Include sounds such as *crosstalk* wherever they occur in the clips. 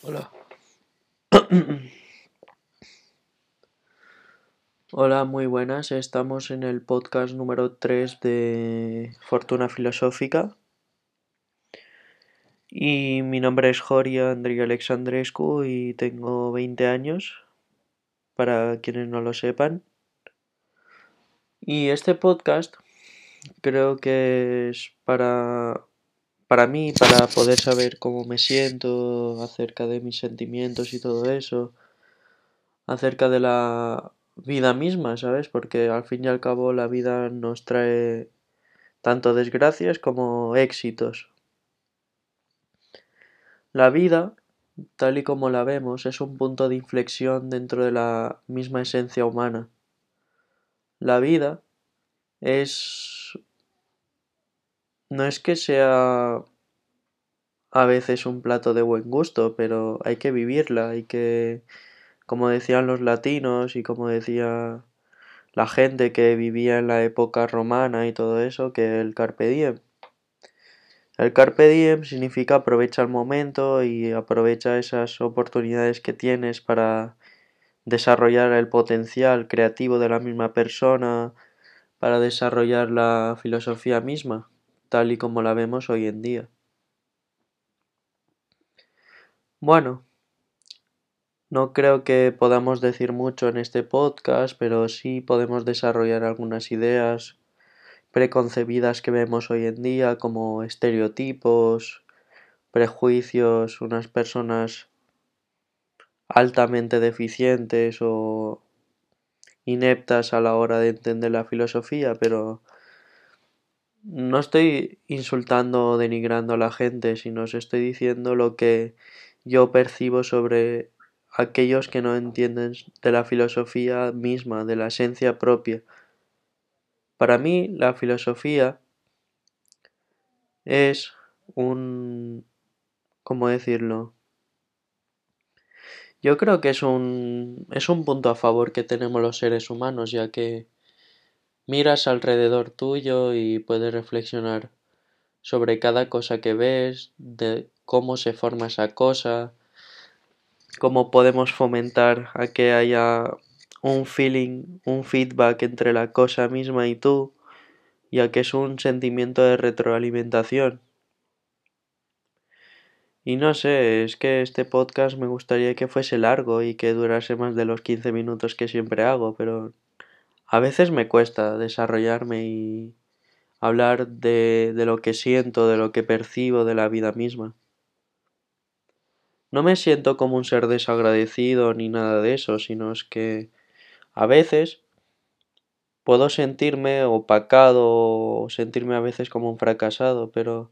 Hola. *clears throat* Hola, muy buenas. Estamos en el podcast número 3 de Fortuna Filosófica. Y mi nombre es Joria Andrei Alexandrescu y tengo 20 años, para quienes no lo sepan. Y este podcast creo que es para para mí, para poder saber cómo me siento acerca de mis sentimientos y todo eso, acerca de la vida misma, ¿sabes? Porque al fin y al cabo la vida nos trae tanto desgracias como éxitos. La vida, tal y como la vemos, es un punto de inflexión dentro de la misma esencia humana. La vida es... no es que sea a veces un plato de buen gusto, pero hay que vivirla, hay que, como decían los latinos y como decía la gente que vivía en la época romana y todo eso, que el carpe diem. El carpe diem significa aprovecha el momento y aprovecha esas oportunidades que tienes para desarrollar el potencial creativo de la misma persona, para desarrollar la filosofía misma, tal y como la vemos hoy en día. Bueno, no creo que podamos decir mucho en este podcast, pero sí podemos desarrollar algunas ideas preconcebidas que vemos hoy en día, como estereotipos, prejuicios, unas personas altamente deficientes o ineptas a la hora de entender la filosofía, pero no estoy insultando o denigrando a la gente, sino os estoy diciendo lo que yo percibo sobre aquellos que no entienden de la filosofía misma, de la esencia propia. Para mí la filosofía es un... ¿cómo decirlo? Yo creo que es un, es un punto a favor que tenemos los seres humanos, ya que miras alrededor tuyo y puedes reflexionar sobre cada cosa que ves, de cómo se forma esa cosa, cómo podemos fomentar a que haya un feeling, un feedback entre la cosa misma y tú, ya que es un sentimiento de retroalimentación. Y no sé, es que este podcast me gustaría que fuese largo y que durase más de los 15 minutos que siempre hago, pero a veces me cuesta desarrollarme y hablar de, lo que siento, de lo que percibo de la vida misma. No me siento como un ser desagradecido ni nada de eso, sino es que a veces puedo sentirme opacado o sentirme a veces como un fracasado, pero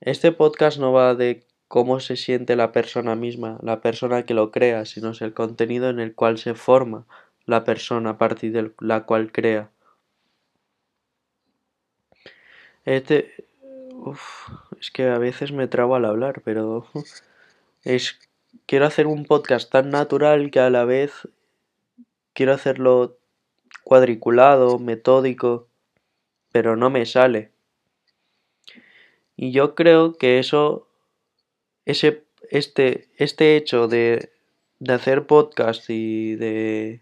este podcast no va de cómo se siente la persona misma, la persona que lo crea, sino es el contenido en el cual se forma la persona a partir de la cual crea. Este... es que a veces me trabo al hablar, pero es quiero hacer un podcast tan natural que a la vez quiero hacerlo cuadriculado, metódico, pero no me sale. Y yo creo que eso, ese, este, este hecho de, de hacer podcast y de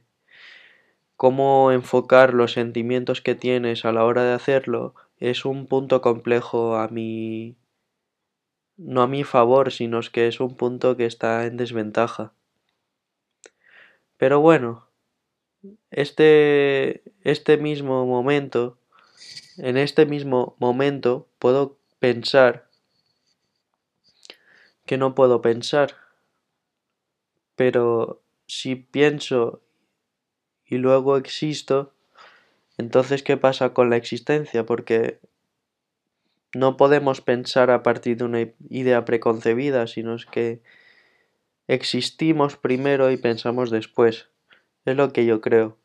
cómo enfocar los sentimientos que tienes a la hora de hacerlo es un punto complejo a mi, no a mi favor, sino que es un punto que está en desventaja. Pero bueno, este, este mismo momento, en este mismo momento puedo pensar que no puedo pensar. Pero si pienso y luego existo, entonces ¿qué pasa con la existencia? Porque no podemos pensar a partir de una idea preconcebida, sino es que existimos primero y pensamos después. Es lo que yo creo.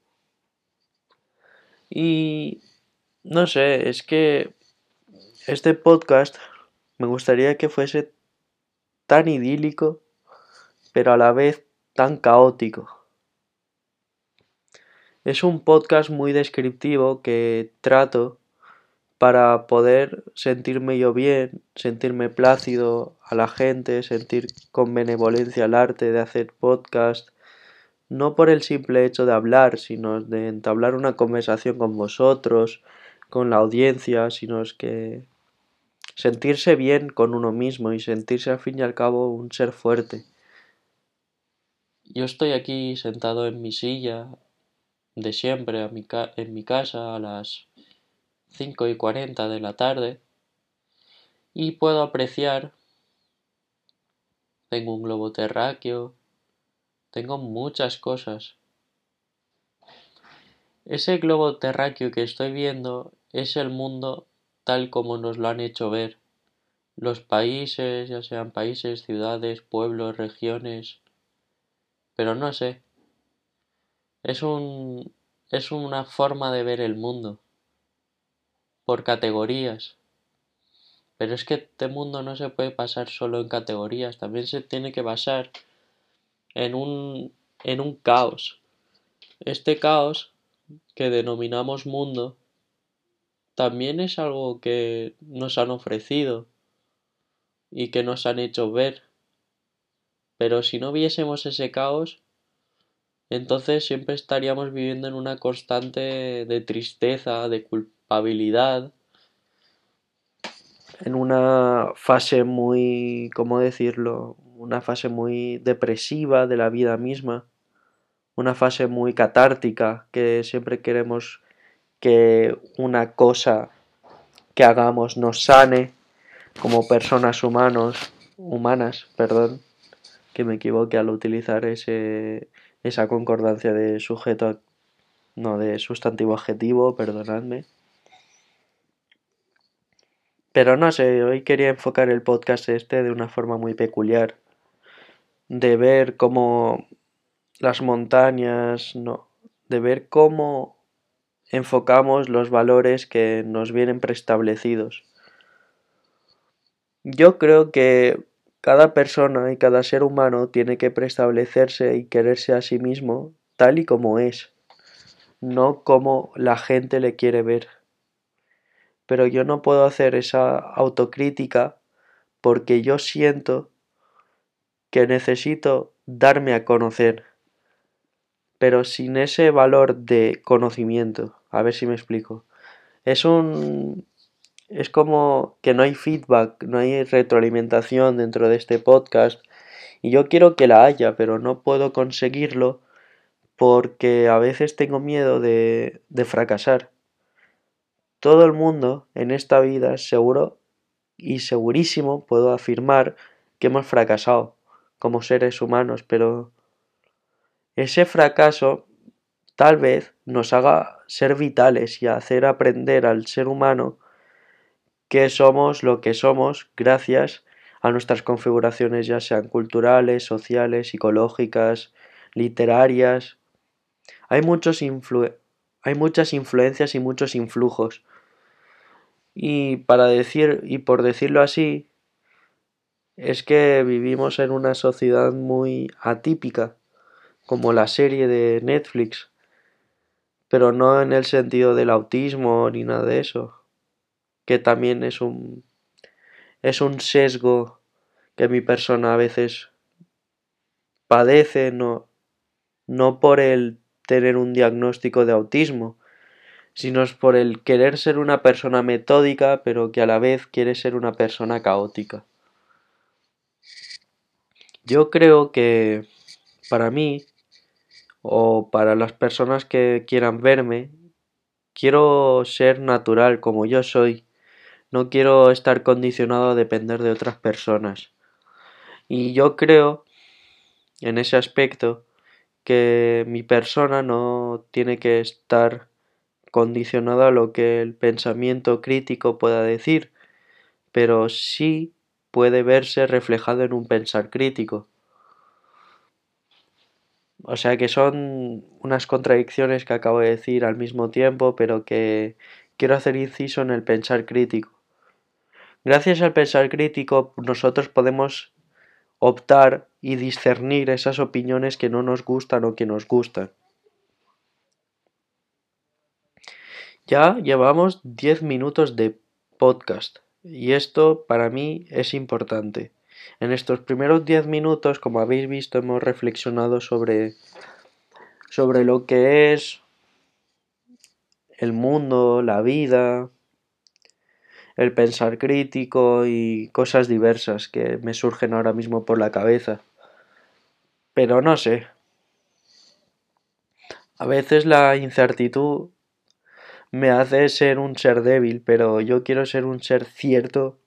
Y no sé, es que este podcast me gustaría que fuese tan idílico, pero a la vez tan caótico. Es un podcast muy descriptivo que trato para poder sentirme yo bien, sentirme plácido a la gente, sentir con benevolencia el arte de hacer podcast, no por el simple hecho de hablar, sino de entablar una conversación con vosotros, con la audiencia, sino es que sentirse bien con uno mismo y sentirse al fin y al cabo un ser fuerte. Yo estoy aquí sentado en mi silla de siempre en mi casa a las 5 y 40 de la tarde y puedo apreciar tengo un globo terráqueo tengo muchas cosas. Ese globo terráqueo que estoy viendo es el mundo tal como nos lo han hecho ver. Los países ya sean países ciudades pueblos regiones pero no sé es un es una forma de ver el mundo por categorías. Pero es que este mundo no se puede pasar solo en categorías, también se tiene que basar en un, en un caos. Este caos que denominamos mundo también es algo que nos han ofrecido y que nos han hecho ver. Pero si no viésemos ese caos, entonces siempre estaríamos viviendo en una constante de tristeza, de culpabilidad, en una fase muy, ¿cómo decirlo? Una fase muy depresiva de la vida misma, una fase muy catártica, que siempre queremos que una cosa que hagamos nos sane como personas humanos, humanas, perdón, que me equivoque al utilizar ese, esa concordancia de sujeto, no, de sustantivo adjetivo, perdonadme. Pero no sé, hoy quería enfocar el podcast este de una forma muy peculiar, de ver cómo las montañas, no, de ver cómo enfocamos los valores que nos vienen preestablecidos. Yo creo que cada persona y cada ser humano tiene que preestablecerse y quererse a sí mismo tal y como es, no como la gente le quiere ver. Pero yo no puedo hacer esa autocrítica porque yo siento que necesito darme a conocer, pero sin ese valor de conocimiento. A ver si me explico. Es un es como que no hay feedback, no hay retroalimentación dentro de este podcast y yo quiero que la haya, pero no puedo conseguirlo porque a veces tengo miedo de, de fracasar. Todo el mundo en esta vida seguro y segurísimo puedo afirmar que hemos fracasado como seres humanos, pero ese fracaso tal vez nos haga ser vitales y hacer aprender al ser humano que somos lo que somos gracias a nuestras configuraciones ya sean culturales, sociales, psicológicas, literarias. Hay, muchos hay muchas influencias y muchos influjos. Y para decir, y por decirlo así, es que vivimos en una sociedad muy atípica, como la serie de Netflix, pero no en el sentido del autismo ni nada de eso que también es un, es un sesgo que mi persona a veces padece, no, no por el tener un diagnóstico de autismo, sino es por el querer ser una persona metódica, pero que a la vez quiere ser una persona caótica. Yo creo que para mí, o para las personas que quieran verme, quiero ser natural como yo soy no quiero estar condicionado a depender de otras personas. Y yo creo, en ese aspecto, que mi persona no tiene que estar condicionada a lo que el pensamiento crítico pueda decir, pero sí puede verse reflejado en un pensar crítico. O sea que son unas contradicciones que acabo de decir al mismo tiempo, pero que quiero hacer inciso en el pensar crítico. Gracias al pensar crítico nosotros podemos optar y discernir esas opiniones que no nos gustan o que nos gustan. Ya llevamos 10 minutos de podcast y esto para mí es importante. En estos primeros 10 minutos, como habéis visto, hemos reflexionado sobre, sobre lo que es el mundo, la vida, el pensar crítico y cosas diversas que me surgen ahora mismo por la cabeza. Pero no sé. A veces la incertidumbre me hace ser un ser débil, pero yo quiero ser un ser cierto.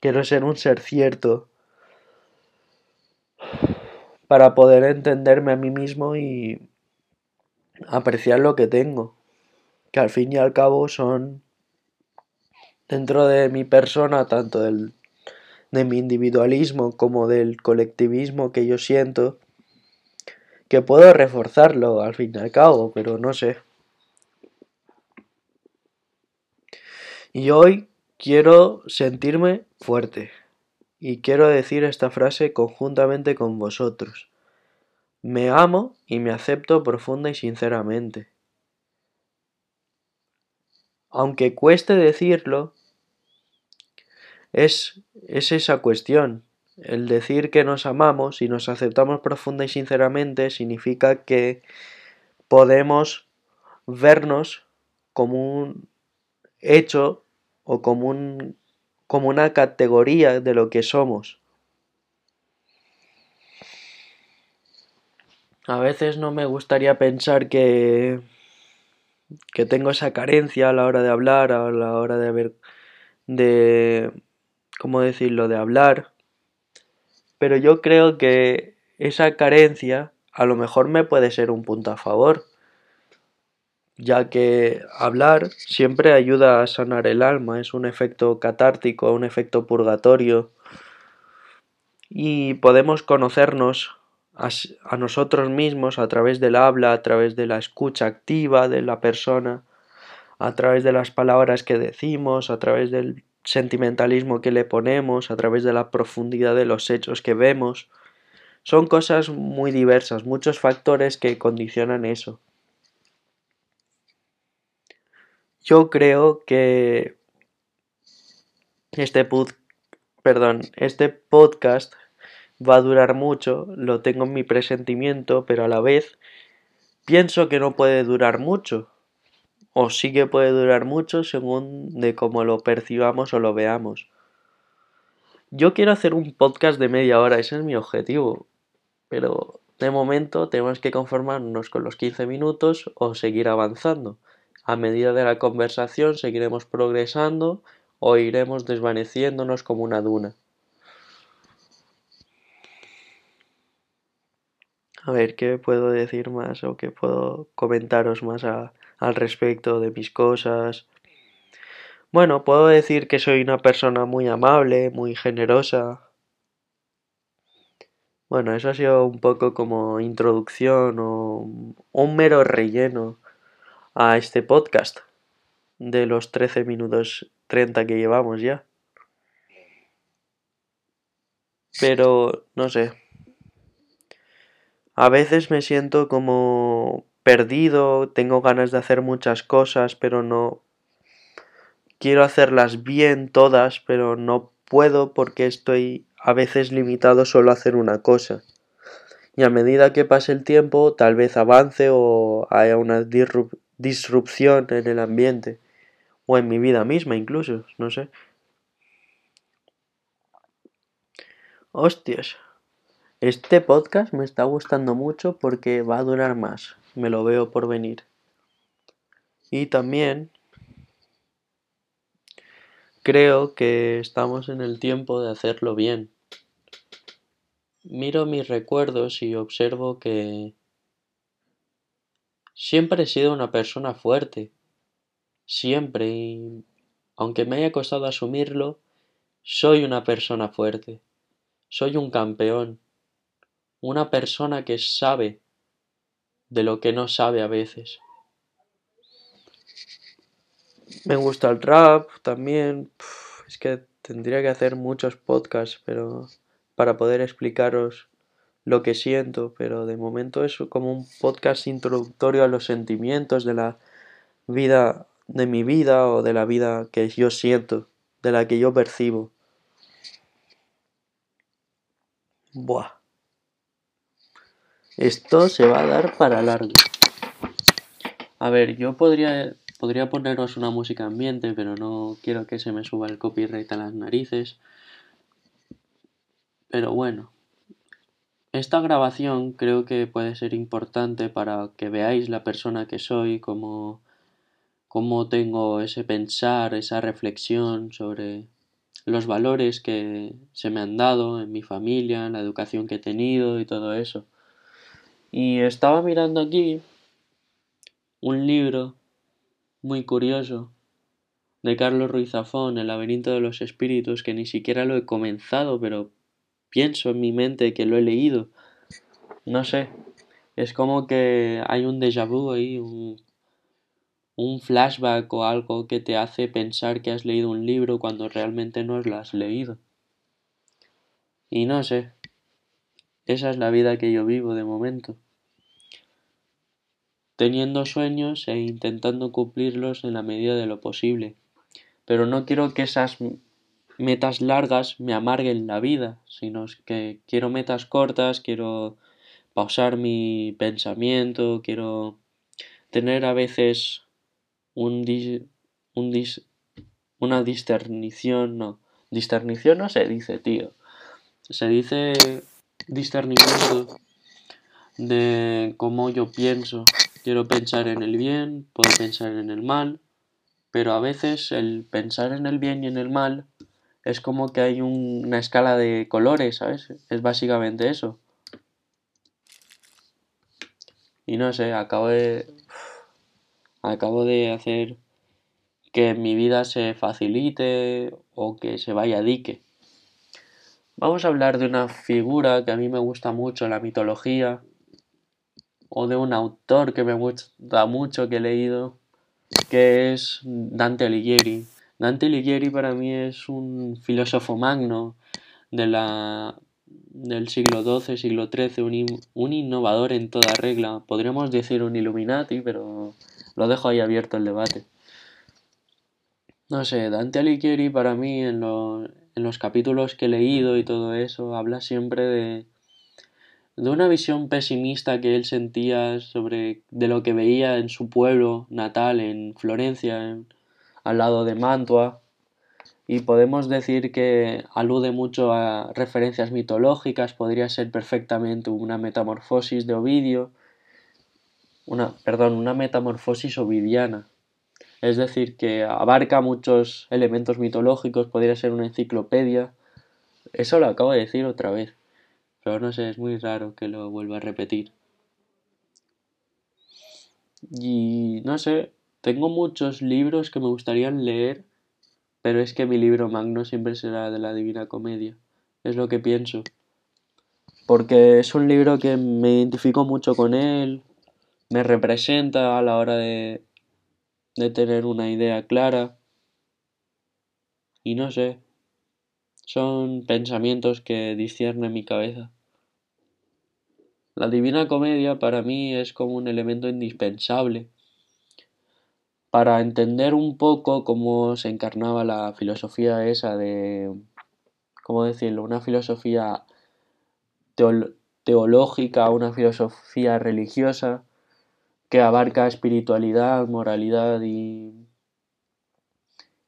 Quiero ser un ser cierto para poder entenderme a mí mismo y apreciar lo que tengo, que al fin y al cabo son dentro de mi persona, tanto del, de mi individualismo como del colectivismo que yo siento, que puedo reforzarlo al fin y al cabo, pero no sé. Y hoy quiero sentirme fuerte y quiero decir esta frase conjuntamente con vosotros. Me amo y me acepto profunda y sinceramente. Aunque cueste decirlo, es, es esa cuestión, el decir que nos amamos y nos aceptamos profunda y sinceramente significa que podemos vernos como un hecho o como, un, como una categoría de lo que somos. A veces no me gustaría pensar que, que tengo esa carencia a la hora de hablar, a la hora de ver, de, ¿cómo decirlo?, de hablar, pero yo creo que esa carencia a lo mejor me puede ser un punto a favor, ya que hablar siempre ayuda a sanar el alma, es un efecto catártico, un efecto purgatorio, y podemos conocernos a, nosotros mismos a través del habla, a través de la escucha activa de la persona, a través de las palabras que decimos, a través del sentimentalismo que le ponemos, a través de la profundidad de los hechos que vemos. Son cosas muy diversas, muchos factores que condicionan eso. Yo creo que este, perdón, este podcast va a durar mucho, lo tengo en mi presentimiento, pero a la vez pienso que no puede durar mucho, o sí que puede durar mucho según de cómo lo percibamos o lo veamos. Yo quiero hacer un podcast de media hora, ese es mi objetivo, pero de momento tenemos que conformarnos con los 15 minutos o seguir avanzando. A medida de la conversación seguiremos progresando o iremos desvaneciéndonos como una duna. A ver, ¿qué puedo decir más o qué puedo comentaros más a, al respecto de mis cosas. Bueno, puedo decir que soy una persona muy amable, muy generosa. Bueno, eso ha sido un poco como introducción o un mero relleno a este podcast de los 13 minutos 30 que llevamos ya. Pero, no sé. A veces me siento como perdido, tengo ganas de hacer muchas cosas, pero no quiero hacerlas bien todas, pero no puedo porque estoy a veces limitado solo a hacer una cosa. Y a medida que pase el tiempo, tal vez avance o haya una disrupción en el ambiente o en mi vida misma incluso, no sé. Hostias. Este podcast me está gustando mucho porque va a durar más me lo veo por venir. Y también creo que estamos en el tiempo de hacerlo bien. Miro mis recuerdos y observo que siempre he sido una persona fuerte. Siempre y aunque me haya costado asumirlo, soy una persona fuerte. Soy un campeón. Una persona que sabe de lo que no sabe a veces. Me gusta el rap también. es que tendría que hacer muchos podcasts, pero para poder explicaros lo que siento, pero de momento es como un podcast introductorio a los sentimientos de la vida, de mi vida o de la vida que yo siento, de la que yo percibo. Buah. Esto se va a dar para largo. A ver, yo podría, podría poneros una música ambiente, pero no quiero que se me suba el copyright a las narices. Pero bueno, esta grabación creo que puede ser importante para que veáis la persona que soy, cómo, cómo tengo ese pensar, esa reflexión sobre los valores que se me han dado en mi familia, en la educación que he tenido y todo eso. Y estaba mirando aquí un libro muy curioso de Carlos Ruiz Zafón, El laberinto de los espíritus, que ni siquiera lo he comenzado, pero pienso en mi mente que lo he leído. No sé, es como que hay un déjà vu ahí, un, un flashback o algo que te hace pensar que has leído un libro cuando realmente no lo has leído. Y no sé, esa es la vida que yo vivo de momento. Teniendo sueños e intentando cumplirlos en la medida de lo posible. Pero no quiero que esas metas largas me amarguen la vida, sino que quiero metas cortas, quiero pausar mi pensamiento, quiero tener a veces un, un dis, una disternición, no, disternición no se dice, tío, se dice discernimiento de cómo yo pienso. Quiero pensar en el bien, puedo pensar en el mal, pero a veces el pensar en el bien y en el mal es como que hay una escala de colores, ¿sabes? Es básicamente eso. Y no sé, acabo de... Acabo de hacer que mi vida se facilite o que se vaya a dique. Vamos a hablar de una figura que a mí me gusta mucho, la mitología, o de un autor que me gusta mucho, que he leído, que es Dante Alighieri. Dante Alighieri para mí es un filósofo magno de la, del siglo XII, siglo XIII, un, un, innovador en toda regla. Podríamos decir un Illuminati, pero lo dejo ahí abierto el debate. No sé, Dante Alighieri para mí en, lo, en los capítulos que he leído y todo eso habla siempre de, de una visión pesimista que él sentía sobre de lo que veía en su pueblo natal, en Florencia, en, al lado de Mantua, y podemos decir que alude mucho a referencias mitológicas, podría ser perfectamente una metamorfosis de Ovidio, una, perdón, una metamorfosis ovidiana. Es decir, que abarca muchos elementos mitológicos, podría ser una enciclopedia. Eso lo acabo de decir otra vez, pero no sé, es muy raro que lo vuelva a repetir. Y no sé, tengo muchos libros que me gustaría leer, pero es que mi libro magno siempre será de la Divina Comedia. Es lo que pienso. Porque es un libro que me identifico mucho con él, me representa a la hora de, de tener una idea clara. Y no sé, son pensamientos que discierne mi cabeza. La Divina Comedia para mí es como un elemento indispensable para entender un poco cómo se encarnaba la filosofía esa de, ¿cómo decirlo? Una filosofía teológica, una filosofía religiosa que abarca espiritualidad, moralidad y,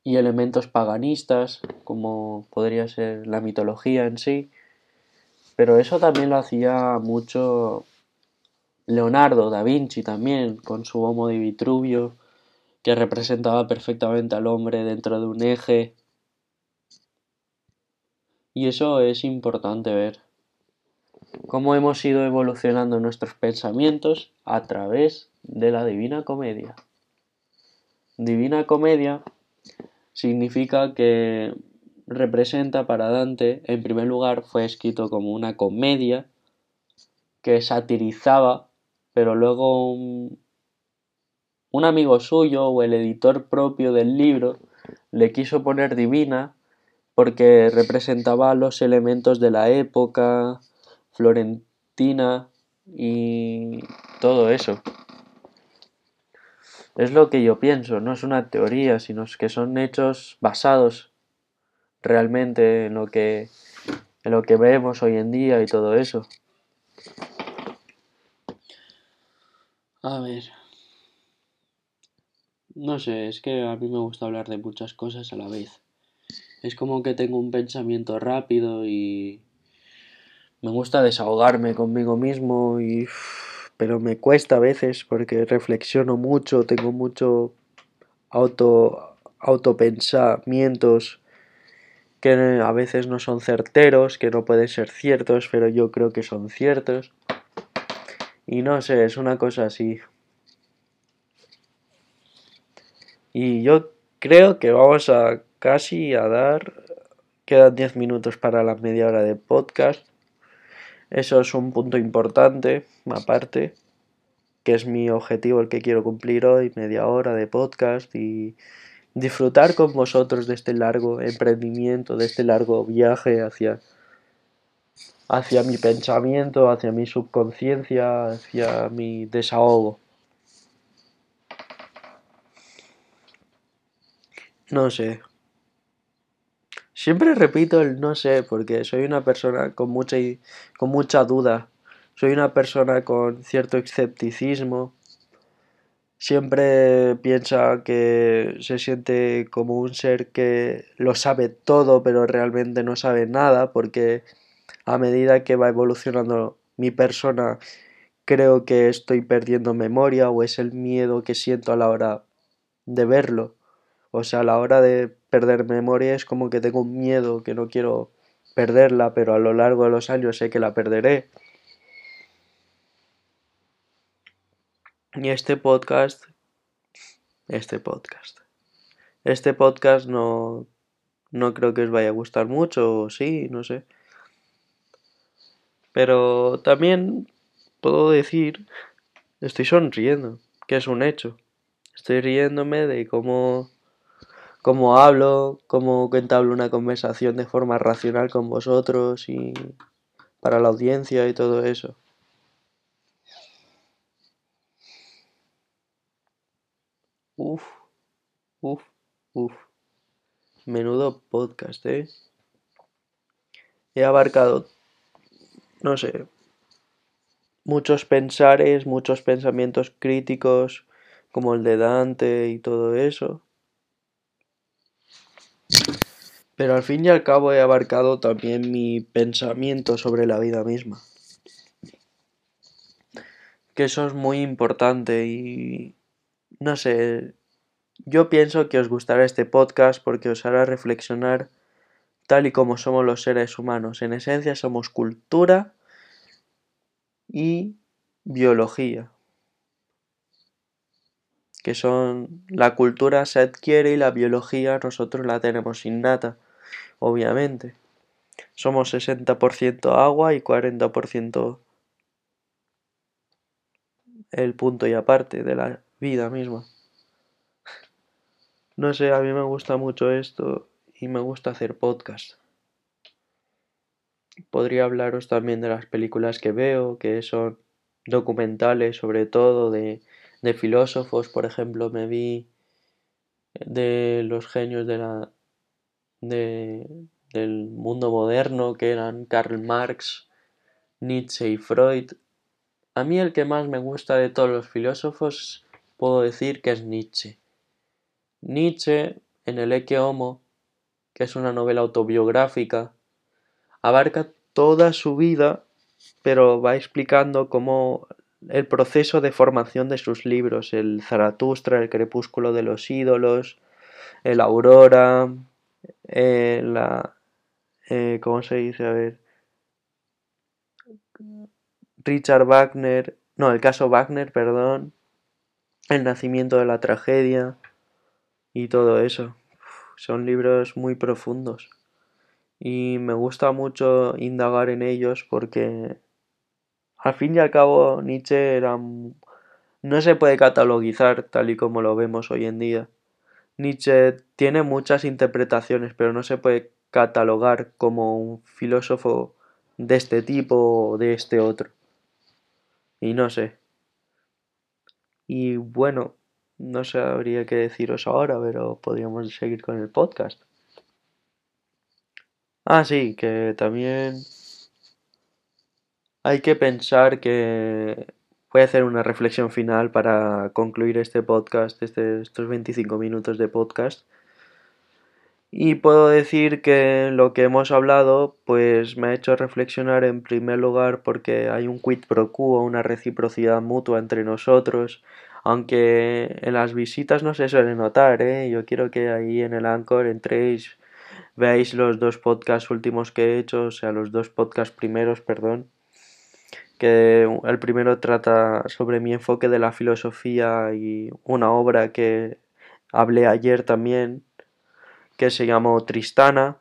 elementos paganistas, como podría ser la mitología en sí. Pero eso también lo hacía mucho Leonardo da Vinci también, con su Homo de Vitruvio, que representaba perfectamente al hombre dentro de un eje. Y eso es importante ver. Cómo hemos ido evolucionando nuestros pensamientos a través de la Divina Comedia. Divina Comedia significa que representa para Dante, en primer lugar, fue escrito como una comedia que satirizaba, pero luego un, amigo suyo o el editor propio del libro le quiso poner divina porque representaba los elementos de la época rutina y todo eso. Es lo que yo pienso, no es una teoría, sino que son hechos basados realmente en lo que en lo que vemos hoy en día y todo eso. A ver. No sé, es que a mí me gusta hablar de muchas cosas a la vez. Es como que tengo un pensamiento rápido y me gusta desahogarme conmigo mismo y pero me cuesta a veces porque reflexiono mucho, tengo mucho auto autopensamientos que a veces no son certeros, que no pueden ser ciertos, pero yo creo que son ciertos. Y no sé, es una cosa así. Y yo creo que vamos a casi a dar... Quedan 10 minutos para la media hora de podcast. Eso es un punto importante, aparte, que es mi objetivo el que quiero cumplir hoy, media hora de podcast y disfrutar con vosotros de este largo emprendimiento, de este largo viaje hacia, hacia mi pensamiento, hacia mi subconsciencia, hacia mi desahogo. No sé. Siempre repito el no sé porque soy una persona con mucha, con mucha duda. Soy una persona con cierto escepticismo siempre piensa que se siente como un ser que lo sabe todo, pero realmente no sabe nada, porque a medida que va evolucionando mi persona, creo que estoy perdiendo memoria o es el miedo que siento a la hora de verlo. O sea, a la hora de perder memoria es como que tengo un miedo que no quiero perderla, pero a lo largo de los años sé que la perderé. Y este podcast, este podcast, este podcast no, no creo que os vaya a gustar mucho, sí, no sé. Pero también puedo decir, estoy sonriendo, que es un hecho. Estoy riéndome de cómo, cómo hablo, cómo entablo una conversación de forma racional con vosotros y para la audiencia y todo eso. Uf, uf, uf. Menudo podcast, ¿eh? He abarcado, no sé, muchos pensares, muchos pensamientos críticos, como el de Dante y todo eso. Pero al fin y al cabo he abarcado también mi pensamiento sobre la vida misma. Que eso es muy importante y no sé, yo pienso que os gustará este podcast porque os hará reflexionar tal y como somos los seres humanos. En esencia somos cultura y biología. Que son la cultura se adquiere y la biología nosotros la tenemos innata, obviamente. Somos 60% agua y 40% el punto y aparte de la vida misma. *laughs* No sé, a mí me gusta mucho esto y me gusta hacer podcast. Podría hablaros también de las películas que veo, que son documentales sobre todo de, de filósofos, por ejemplo, me vi de los genios de la de, del mundo moderno que eran Karl Marx, Nietzsche y Freud. A mí el que más me gusta de todos los filósofos puedo decir que es Nietzsche. Nietzsche, en el Ecce Homo, que es una novela autobiográfica, abarca toda su vida, pero va explicando cómo el proceso de formación de sus libros, el Zaratustra, el crepúsculo de los ídolos, el Aurora, eh, la... Eh, ¿Cómo se dice? A ver. Richard Wagner, no, el caso Wagner, perdón, el nacimiento de la tragedia y todo eso. Son libros muy profundos y me gusta mucho indagar en ellos porque al fin y al cabo Nietzsche era no se puede catalogizar tal y como lo vemos hoy en día. Nietzsche tiene muchas interpretaciones, pero no se puede catalogar como un filósofo de este tipo o de este otro. Y no sé. Y bueno, no sabría qué deciros ahora, pero podríamos seguir con el podcast. Ah, sí, que también hay que pensar que voy a hacer una reflexión final para concluir este podcast, este, estos 25 minutos de podcast. Y puedo decir que lo que hemos hablado pues me ha hecho reflexionar en primer lugar porque hay un quid pro quo, una reciprocidad mutua entre nosotros, aunque en las visitas no se suele notar, ¿eh? Yo quiero que ahí en el Anchor entréis, veáis los dos podcasts últimos que he hecho, o sea, los dos podcasts primeros, perdón, que el primero trata sobre mi enfoque de la filosofía y una obra que hablé ayer también que se llamó Tristana,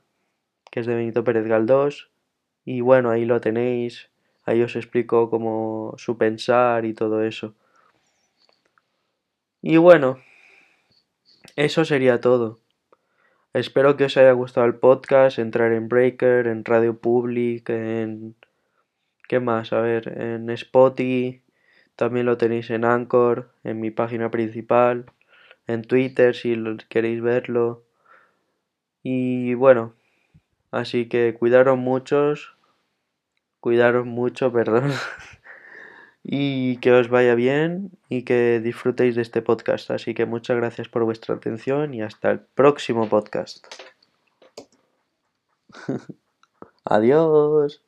que es de Benito Pérez Galdós. Y bueno, ahí lo tenéis, ahí os explico cómo su pensar y todo eso. Y bueno, eso sería todo. Espero que os haya gustado el podcast, entrar en Breaker, en Radio Public, en... ¿Qué más? A ver, en Spotify, también lo tenéis en Anchor, en mi página principal, en Twitter si queréis verlo. Y bueno, así que cuidaros muchos, cuidaros mucho, *laughs* perdón, y que os vaya bien y que disfrutéis de este podcast. Así que muchas gracias por vuestra atención y hasta el próximo podcast. *laughs* Adiós.